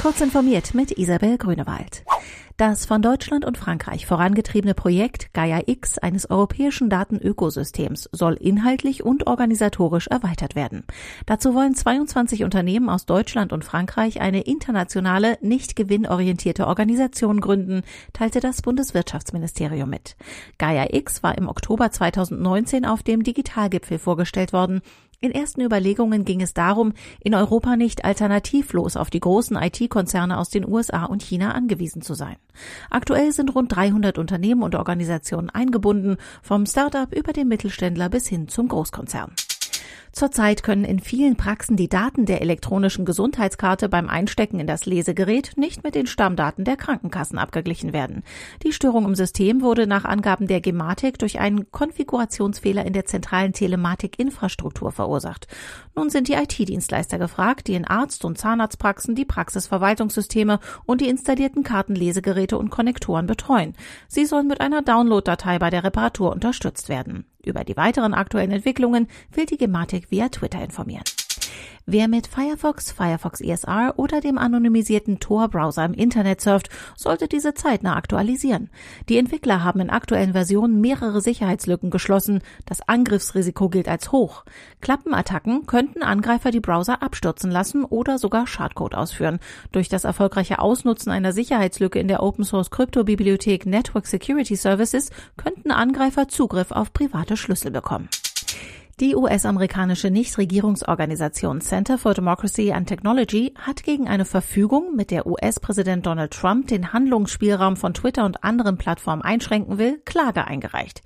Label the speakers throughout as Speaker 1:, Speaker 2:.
Speaker 1: Kurz informiert mit Isabel Grünewald. Das von Deutschland und Frankreich vorangetriebene Projekt Gaia X eines europäischen Datenökosystems soll inhaltlich und organisatorisch erweitert werden. Dazu wollen 22 Unternehmen aus Deutschland und Frankreich eine internationale, nicht gewinnorientierte Organisation gründen, teilte das Bundeswirtschaftsministerium mit. Gaia X war im Oktober 2019 auf dem Digitalgipfel vorgestellt worden. In ersten Überlegungen ging es darum, in Europa nicht alternativlos auf die großen IT-Konzerne aus den USA und China angewiesen zu sein. Aktuell sind rund 300 Unternehmen und Organisationen eingebunden, vom Start-up über den Mittelständler bis hin zum Großkonzern. Zurzeit können in vielen Praxen die Daten der elektronischen Gesundheitskarte beim Einstecken in das Lesegerät nicht mit den Stammdaten der Krankenkassen abgeglichen werden. Die Störung im System wurde nach Angaben der Gematik durch einen Konfigurationsfehler in der zentralen Telematik-Infrastruktur verursacht. Nun sind die IT-Dienstleister gefragt, die in Arzt- und Zahnarztpraxen die Praxisverwaltungssysteme und die installierten Kartenlesegeräte und Konnektoren betreuen. Sie sollen mit einer Download-Datei bei der Reparatur unterstützt werden. Über die weiteren aktuellen Entwicklungen will die Gematik via Twitter informieren. Wer mit Firefox, Firefox ESR oder dem anonymisierten Tor-Browser im Internet surft, sollte diese zeitnah aktualisieren. Die Entwickler haben in aktuellen Versionen mehrere Sicherheitslücken geschlossen. Das Angriffsrisiko gilt als hoch. Klappenattacken könnten Angreifer die Browser abstürzen lassen oder sogar Schadcode ausführen. Durch das erfolgreiche Ausnutzen einer Sicherheitslücke in der Open Source Kryptobibliothek Network Security Services könnten Angreifer Zugriff auf private Schlüssel bekommen. Die US-amerikanische Nichtregierungsorganisation Center for Democracy and Technology hat gegen eine Verfügung, mit der US-Präsident Donald Trump den Handlungsspielraum von Twitter und anderen Plattformen einschränken will, Klage eingereicht.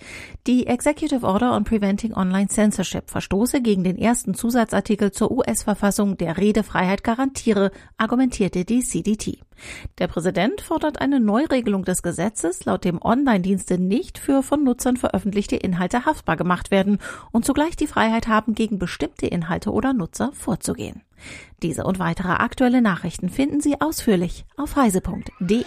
Speaker 1: Die Executive Order on Preventing Online Censorship verstoße gegen den ersten Zusatzartikel zur US-Verfassung, der Redefreiheit garantiere, argumentierte die CDT. Der Präsident fordert eine Neuregelung des Gesetzes, laut dem Online-Dienste nicht für von Nutzern veröffentlichte Inhalte haftbar gemacht werden und zugleich die Freiheit haben, gegen bestimmte Inhalte oder Nutzer vorzugehen. Diese und weitere aktuelle Nachrichten finden Sie ausführlich auf heise.de.